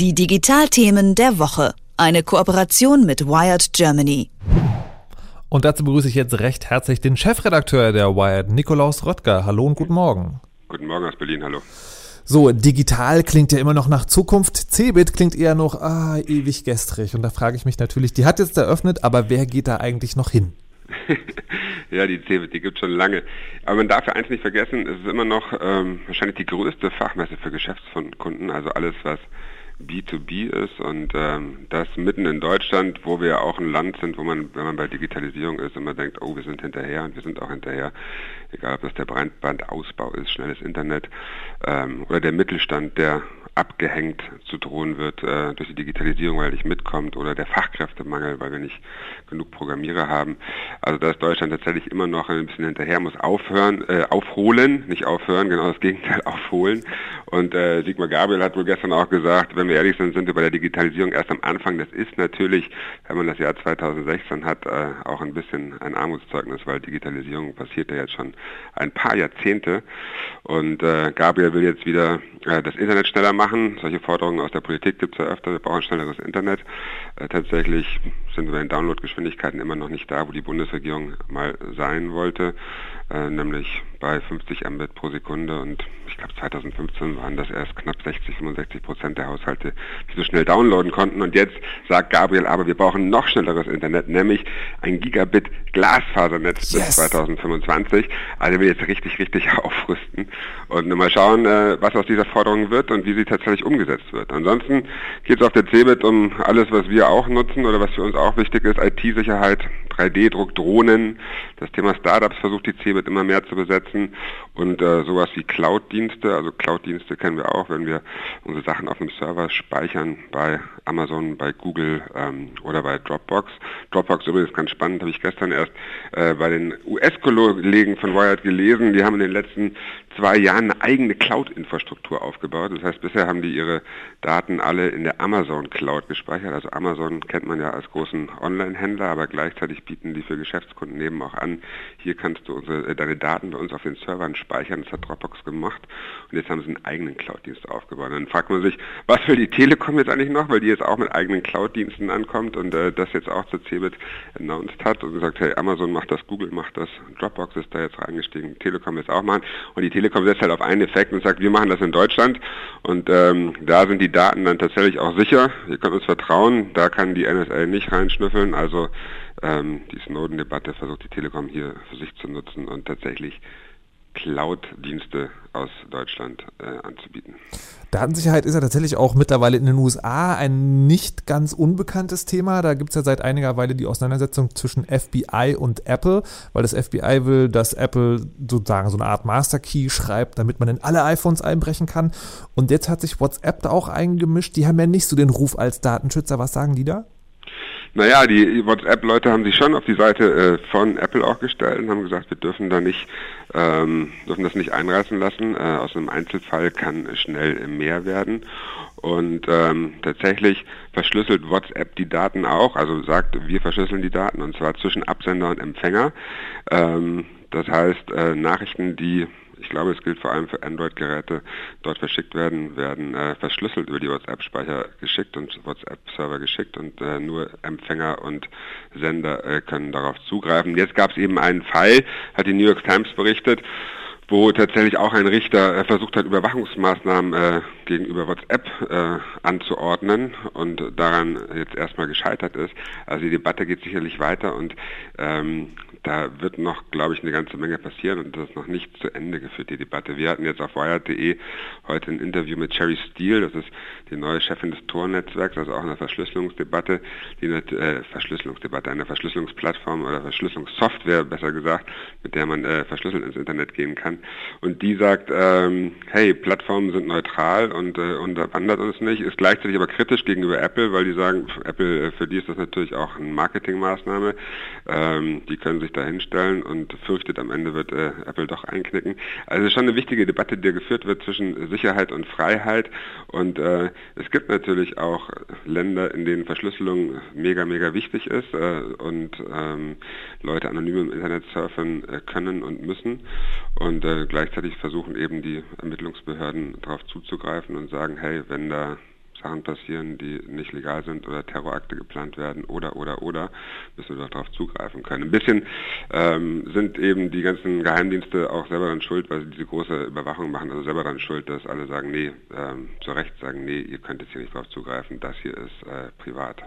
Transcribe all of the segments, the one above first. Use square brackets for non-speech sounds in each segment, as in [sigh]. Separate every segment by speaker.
Speaker 1: Die Digitalthemen der Woche. Eine Kooperation mit Wired Germany.
Speaker 2: Und dazu begrüße ich jetzt recht herzlich den Chefredakteur der Wired, Nikolaus Röttger. Hallo und guten Morgen.
Speaker 3: Guten Morgen aus Berlin, hallo.
Speaker 2: So, digital klingt ja immer noch nach Zukunft. Cebit klingt eher noch ah, ewig gestrig. Und da frage ich mich natürlich, die hat jetzt eröffnet, aber wer geht da eigentlich noch hin? [laughs]
Speaker 3: ja, die Cebit, die gibt es schon lange. Aber man darf ja eins nicht vergessen, es ist immer noch ähm, wahrscheinlich die größte Fachmesse für Geschäftskunden. Also alles, was B2B ist und ähm, das mitten in Deutschland, wo wir auch ein Land sind, wo man, wenn man bei Digitalisierung ist, immer denkt, oh, wir sind hinterher und wir sind auch hinterher, egal ob das der Breitbandausbau ist, schnelles Internet ähm, oder der Mittelstand, der abgehängt zu drohen wird äh, durch die Digitalisierung, weil nicht mitkommt oder der Fachkräftemangel, weil wir nicht genug Programmierer haben. Also da ist Deutschland tatsächlich immer noch ein bisschen hinterher, muss aufhören, äh, aufholen, nicht aufhören, genau das Gegenteil, [laughs] aufholen. Und äh, Sigmar Gabriel hat wohl gestern auch gesagt, wenn wir ehrlich sind, sind wir bei der Digitalisierung erst am Anfang. Das ist natürlich, wenn man das Jahr 2016 hat, äh, auch ein bisschen ein Armutszeugnis, weil Digitalisierung passiert ja jetzt schon ein paar Jahrzehnte. Und äh, Gabriel will jetzt wieder äh, das Internet schneller machen. Solche Forderungen aus der Politik gibt es ja öfter. Wir brauchen schnelleres Internet. Äh, tatsächlich sind wir den Downloadgeschwindigkeiten immer noch nicht da, wo die Bundesregierung mal sein wollte, äh, nämlich bei 50 Mbit pro Sekunde und ich glaube 2015 waren das erst knapp 60, 65 Prozent der Haushalte, die so schnell downloaden konnten und jetzt sagt Gabriel, aber wir brauchen noch schnelleres Internet, nämlich ein Gigabit Glasfasernetz yes. bis 2025. Also wir jetzt richtig, richtig [laughs] aufrüsten und mal schauen, äh, was aus dieser Forderung wird und wie sie tatsächlich umgesetzt wird. Ansonsten geht es auf der CeBIT um alles, was wir auch nutzen oder was für uns auch wichtig ist, IT-Sicherheit, 3D-Druck, Drohnen. Das Thema Startups versucht die CeBIT immer mehr zu besetzen und äh, sowas wie Cloud-Dienste. Also Cloud-Dienste kennen wir auch, wenn wir unsere Sachen auf dem Server speichern bei Amazon, bei Google ähm, oder bei Dropbox. Dropbox übrigens ganz spannend, habe ich gestern erst äh, bei den US-Kollegen von Wired gelesen. Die haben in den letzten zwei Jahren eine eigene Cloud-Infrastruktur aufgebaut. Das heißt, bisher haben die ihre Daten alle in der Amazon Cloud gespeichert. Also Amazon kennt man ja als großen Online-Händler, aber gleichzeitig bieten die für Geschäftskunden eben auch an, hier kannst du unsere, äh, deine Daten bei uns auf den Servern speichern. Das hat Dropbox gemacht. Und jetzt haben sie einen eigenen Cloud-Dienst aufgebaut. dann fragt man sich, was will die Telekom jetzt eigentlich noch, weil die jetzt auch mit eigenen Cloud-Diensten ankommt und äh, das jetzt auch zur CeBIT announced hat und gesagt, hey, Amazon macht das, Google macht das, Dropbox ist da jetzt reingestiegen, Telekom jetzt auch machen. Und die Telekom setzt halt auf einen Effekt und sagt, wir machen das in Deutschland und ähm, da sind die Daten dann tatsächlich auch sicher. Ihr könnt uns vertrauen, da kann die NSA nicht reinschnüffeln. Also ähm, die Snowden-Debatte versucht die Telekom hier für sich zu nutzen und tatsächlich Cloud-Dienste aus Deutschland äh, anzubieten.
Speaker 2: Datensicherheit ist ja tatsächlich auch mittlerweile in den USA ein nicht ganz unbekanntes Thema. Da gibt es ja seit einiger Weile die Auseinandersetzung zwischen FBI und Apple, weil das FBI will, dass Apple sozusagen so eine Art Master Key schreibt, damit man in alle iPhones einbrechen kann. Und jetzt hat sich WhatsApp da auch eingemischt. Die haben ja nicht so den Ruf als Datenschützer. Was sagen die da?
Speaker 3: Naja, die WhatsApp-Leute haben sich schon auf die Seite äh, von Apple auch gestellt und haben gesagt, wir dürfen da nicht, ähm, dürfen das nicht einreißen lassen. Äh, aus einem Einzelfall kann schnell mehr werden. Und ähm, tatsächlich verschlüsselt WhatsApp die Daten auch, also sagt, wir verschlüsseln die Daten und zwar zwischen Absender und Empfänger. Ähm, das heißt, äh, Nachrichten, die ich glaube, es gilt vor allem für Android-Geräte, dort verschickt werden, werden äh, verschlüsselt über die WhatsApp-Speicher geschickt und WhatsApp-Server geschickt und äh, nur Empfänger und Sender äh, können darauf zugreifen. Jetzt gab es eben einen Fall, hat die New York Times berichtet, wo tatsächlich auch ein Richter äh, versucht hat, Überwachungsmaßnahmen äh, gegenüber WhatsApp äh, anzuordnen und daran jetzt erstmal gescheitert ist. Also die Debatte geht sicherlich weiter und ähm, da wird noch, glaube ich, eine ganze Menge passieren und das ist noch nicht zu Ende geführt, die Debatte. Wir hatten jetzt auf Wired.de heute ein Interview mit Cherry Steele, das ist die neue Chefin des Tor-Netzwerks, also auch eine Verschlüsselungsdebatte, die äh, Verschlüsselungsdebatte, eine Verschlüsselungsplattform oder Verschlüsselungssoftware, besser gesagt, mit der man äh, verschlüsselt ins Internet gehen kann. Und die sagt, ähm, hey, Plattformen sind neutral und äh, unterwandert uns nicht, ist gleichzeitig aber kritisch gegenüber Apple, weil die sagen, Apple, äh, für die ist das natürlich auch eine Marketingmaßnahme. Ähm, die können sich sich dahinstellen und fürchtet, am Ende wird äh, Apple doch einknicken. Also schon eine wichtige Debatte, die geführt wird zwischen Sicherheit und Freiheit. Und äh, es gibt natürlich auch Länder, in denen Verschlüsselung mega, mega wichtig ist äh, und ähm, Leute anonym im Internet surfen äh, können und müssen. Und äh, gleichzeitig versuchen eben die Ermittlungsbehörden darauf zuzugreifen und sagen, hey, wenn da Sachen passieren, die nicht legal sind oder Terrorakte geplant werden oder oder oder, müssen wir darauf zugreifen können. Ein bisschen ähm, sind eben die ganzen Geheimdienste auch selber dann schuld, weil sie diese große Überwachung machen, also selber dann schuld, dass alle sagen, nee, ähm, zu Recht sagen, nee, ihr könnt jetzt hier nicht drauf zugreifen, das hier ist äh, privat.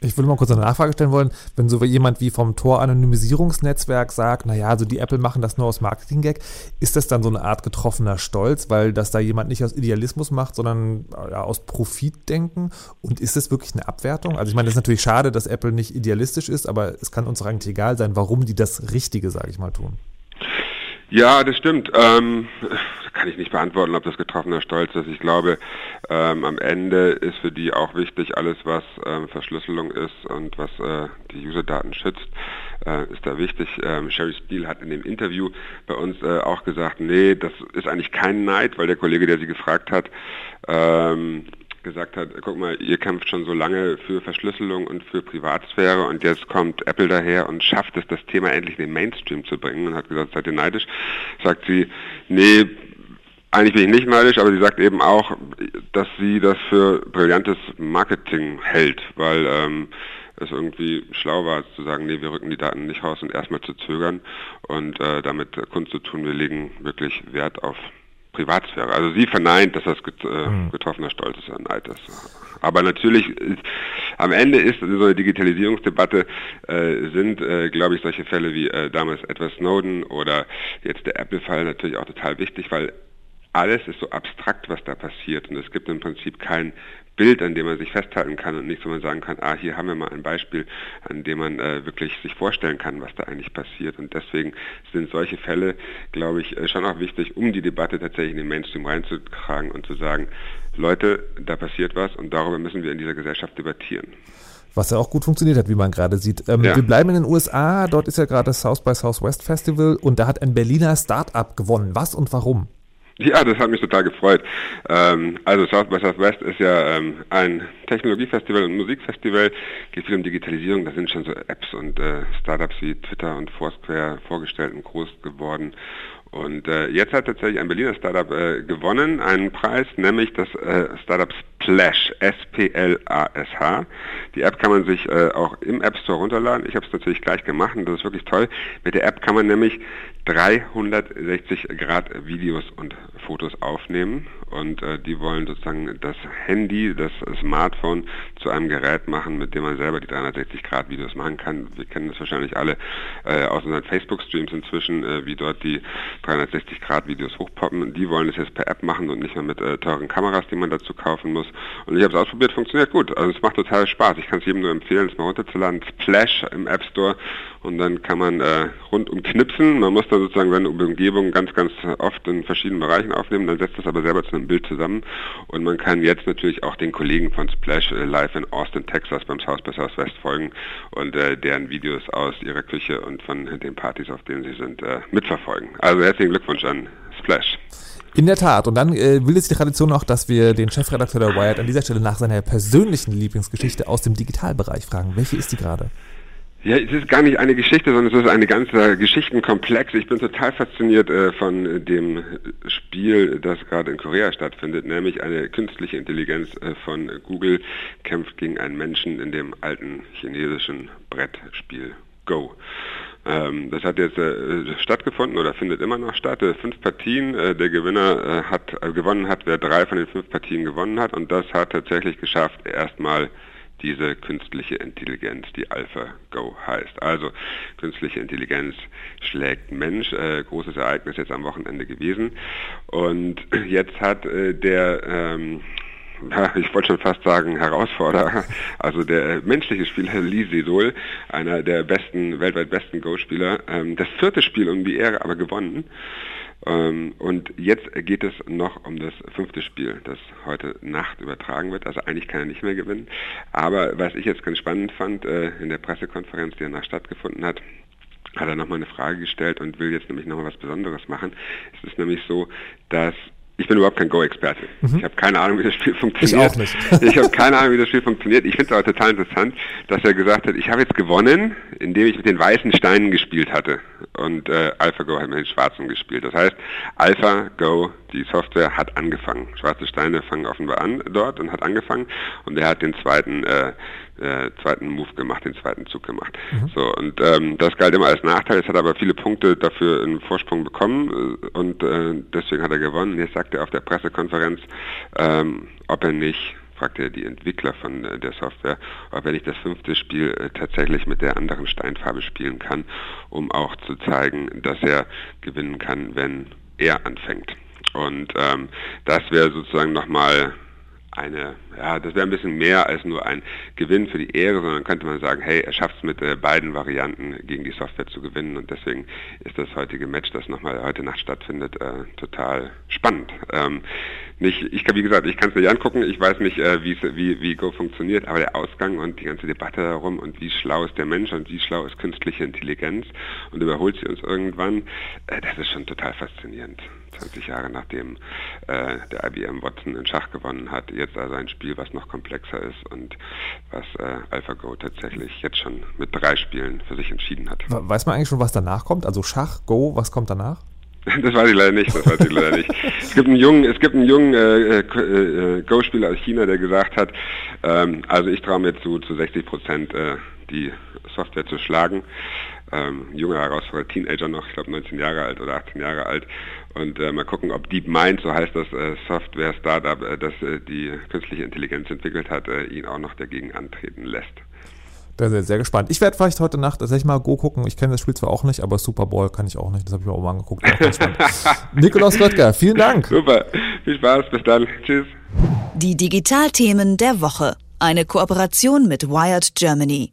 Speaker 2: Ich würde mal kurz eine Nachfrage stellen wollen, wenn so jemand wie vom Tor-Anonymisierungsnetzwerk sagt, naja, also die Apple machen das nur aus Marketing-Gag, ist das dann so eine Art getroffener Stolz, weil das da jemand nicht aus Idealismus macht, sondern aus Profitdenken? Und ist das wirklich eine Abwertung? Also ich meine, das ist natürlich schade, dass Apple nicht idealistisch ist, aber es kann uns eigentlich egal sein, warum die das Richtige, sage ich mal, tun.
Speaker 3: Ja, das stimmt. Ähm, kann ich nicht beantworten, ob das getroffener Stolz ist. Ich glaube, ähm, am Ende ist für die auch wichtig, alles was ähm, Verschlüsselung ist und was äh, die User-Daten schützt, äh, ist da wichtig. Ähm, Sherry Steele hat in dem Interview bei uns äh, auch gesagt, nee, das ist eigentlich kein Neid, weil der Kollege, der sie gefragt hat, ähm, gesagt hat, guck mal, ihr kämpft schon so lange für Verschlüsselung und für Privatsphäre und jetzt kommt Apple daher und schafft es, das Thema endlich in den Mainstream zu bringen und hat gesagt, seid ihr neidisch? Sagt sie, nee, eigentlich bin ich nicht neidisch, aber sie sagt eben auch, dass sie das für brillantes Marketing hält, weil ähm, es irgendwie schlau war zu sagen, nee, wir rücken die Daten nicht raus und erstmal zu zögern und äh, damit Kunst zu tun, wir legen wirklich Wert auf Privatsphäre. Also sie verneint, dass das äh, mhm. getroffener Stolz ist, Neid ist. Aber natürlich, ist, am Ende ist so eine Digitalisierungsdebatte, äh, sind, äh, glaube ich, solche Fälle wie äh, damals Edward Snowden oder jetzt der Apple-Fall natürlich auch total wichtig, weil alles ist so abstrakt, was da passiert und es gibt im Prinzip kein Bild, an dem man sich festhalten kann und nicht so man sagen kann, ah, hier haben wir mal ein Beispiel, an dem man äh, wirklich sich vorstellen kann, was da eigentlich passiert. Und deswegen sind solche Fälle, glaube ich, äh, schon auch wichtig, um die Debatte tatsächlich in den Mainstream reinzutragen und zu sagen, Leute, da passiert was und darüber müssen wir in dieser Gesellschaft debattieren.
Speaker 2: Was ja auch gut funktioniert hat, wie man gerade sieht. Ähm, ja. Wir bleiben in den USA, dort ist ja gerade das South by Southwest Festival und da hat ein Berliner Start-up gewonnen. Was und warum? [laughs]
Speaker 3: Ja, das hat mich total gefreut. Ähm, also South by Southwest ist ja ähm, ein Technologiefestival und Musikfestival, geht viel um Digitalisierung. Da sind schon so Apps und äh, Startups wie Twitter und Foursquare vorgestellt und groß geworden. Und äh, jetzt hat tatsächlich ein Berliner Startup äh, gewonnen, einen Preis, nämlich das äh, Startup Splash, S-P-L-A-S-H. Die App kann man sich äh, auch im App Store runterladen. Ich habe es natürlich gleich gemacht und das ist wirklich toll. Mit der App kann man nämlich 360 Grad Videos und Fotos aufnehmen und äh, die wollen sozusagen das Handy, das Smartphone zu einem Gerät machen, mit dem man selber die 360 Grad Videos machen kann. Wir kennen das wahrscheinlich alle äh, aus unseren Facebook-Streams inzwischen, äh, wie dort die 360 Grad Videos hochpoppen. Die wollen es jetzt per App machen und nicht mehr mit äh, teuren Kameras, die man dazu kaufen muss. Und ich habe es ausprobiert, funktioniert gut. Also es macht total Spaß. Ich kann es jedem nur empfehlen, es mal runterzuladen. Splash im App Store und dann kann man äh, rundum knipsen. Man muss dann sozusagen seine Umgebung ganz, ganz oft in verschiedenen Bereichen aufnehmen, dann setzt das aber selber zu einem Bild zusammen und man kann jetzt natürlich auch den Kollegen von Splash live in Austin, Texas beim South by Southwest folgen und äh, deren Videos aus ihrer Küche und von den Partys, auf denen sie sind, äh, mitverfolgen. Also herzlichen Glückwunsch an Splash.
Speaker 2: In der Tat. Und dann äh, will es die Tradition auch, dass wir den Chefredakteur der Wired an dieser Stelle nach seiner persönlichen Lieblingsgeschichte aus dem Digitalbereich fragen. Welche ist die gerade?
Speaker 3: Ja, es ist gar nicht eine Geschichte, sondern es ist eine ganze Geschichtenkomplex. Ich bin total fasziniert äh, von dem Spiel, das gerade in Korea stattfindet, nämlich eine künstliche Intelligenz äh, von Google kämpft gegen einen Menschen in dem alten chinesischen Brettspiel Go. Ähm, das hat jetzt äh, stattgefunden oder findet immer noch statt. Äh, fünf Partien. Äh, der Gewinner äh, hat gewonnen hat, wer drei von den fünf Partien gewonnen hat und das hat tatsächlich geschafft, erstmal diese künstliche Intelligenz, die AlphaGo heißt. Also künstliche Intelligenz schlägt Mensch, äh, großes Ereignis jetzt am Wochenende gewesen. Und [clears throat] jetzt hat äh, der ähm, [laughs] ich wollte schon fast sagen Herausforderer, [laughs] also der menschliche Spieler Lee Sedol, einer der besten, weltweit besten Go-Spieler, ähm, das vierte Spiel um die Ehre aber gewonnen. Ähm, und jetzt geht es noch um das fünfte Spiel, das heute Nacht übertragen wird. Also eigentlich kann er nicht mehr gewinnen. Aber was ich jetzt ganz spannend fand, äh, in der Pressekonferenz, die danach stattgefunden hat, hat er nochmal eine Frage gestellt und will jetzt nämlich nochmal was Besonderes machen. Es ist nämlich so, dass ich bin überhaupt kein Go-Experte. Mhm. Ich habe keine Ahnung, wie das Spiel funktioniert.
Speaker 2: Ich auch nicht. [laughs]
Speaker 3: ich habe keine Ahnung, wie das Spiel funktioniert. Ich finde es aber total interessant, dass er gesagt hat, ich habe jetzt gewonnen, indem ich mit den weißen Steinen gespielt hatte. Und äh, AlphaGo hat mit den schwarzen gespielt. Das heißt, AlphaGo, die Software, hat angefangen. Schwarze Steine fangen offenbar an dort und hat angefangen. Und er hat den zweiten äh, äh, zweiten Move gemacht, den zweiten Zug gemacht. Mhm. So und ähm, das galt immer als Nachteil. Es hat aber viele Punkte dafür einen Vorsprung bekommen äh, und äh, deswegen hat er gewonnen. Jetzt sagte er auf der Pressekonferenz, ähm, ob er nicht fragte er die Entwickler von äh, der Software, ob er nicht das fünfte Spiel äh, tatsächlich mit der anderen Steinfarbe spielen kann, um auch zu zeigen, dass er gewinnen kann, wenn er anfängt. Und ähm, das wäre sozusagen nochmal eine, ja, das wäre ein bisschen mehr als nur ein Gewinn für die Ehre, sondern könnte man sagen, hey, er schafft es mit äh, beiden Varianten gegen die Software zu gewinnen und deswegen ist das heutige Match, das nochmal heute Nacht stattfindet, äh, total spannend. Ähm, nicht, ich kann, wie gesagt, ich kann es nicht angucken, ich weiß nicht, äh, wie, wie Go funktioniert, aber der Ausgang und die ganze Debatte darum und wie schlau ist der Mensch und wie schlau ist künstliche Intelligenz und überholt sie uns irgendwann, äh, das ist schon total faszinierend. 20 Jahre nachdem äh, der IBM Watson in Schach gewonnen hat, jetzt also ein Spiel, was noch komplexer ist und was äh, AlphaGo tatsächlich jetzt schon mit drei Spielen für sich entschieden hat.
Speaker 2: Weiß man eigentlich schon, was danach kommt? Also Schach, Go, was kommt danach? [laughs]
Speaker 3: Das weiß ich leider nicht, das weiß ich leider nicht. Es gibt einen jungen, es gibt einen jungen äh, äh, äh, Go-Spieler aus China, der gesagt hat, ähm, also ich traue mir zu, zu 60 Prozent äh, die Software zu schlagen. Ähm, junger Herausforderer, Teenager noch, ich glaube 19 Jahre alt oder 18 Jahre alt. Und äh, mal gucken, ob DeepMind, so heißt das äh, Software-Startup, äh, das äh, die künstliche Intelligenz entwickelt hat, äh, ihn auch noch dagegen antreten lässt.
Speaker 2: Da sehr, sehr gespannt. Ich werde vielleicht heute Nacht tatsächlich mal Go gucken. Ich kenne das Spiel zwar auch nicht, aber Super Bowl kann ich auch nicht. Das habe ich mir auch mal angeguckt. [laughs] Nikolaus Röttger, vielen Dank.
Speaker 3: Super, viel Spaß, bis dann. Tschüss.
Speaker 1: Die Digitalthemen der Woche. Eine Kooperation mit Wired Germany.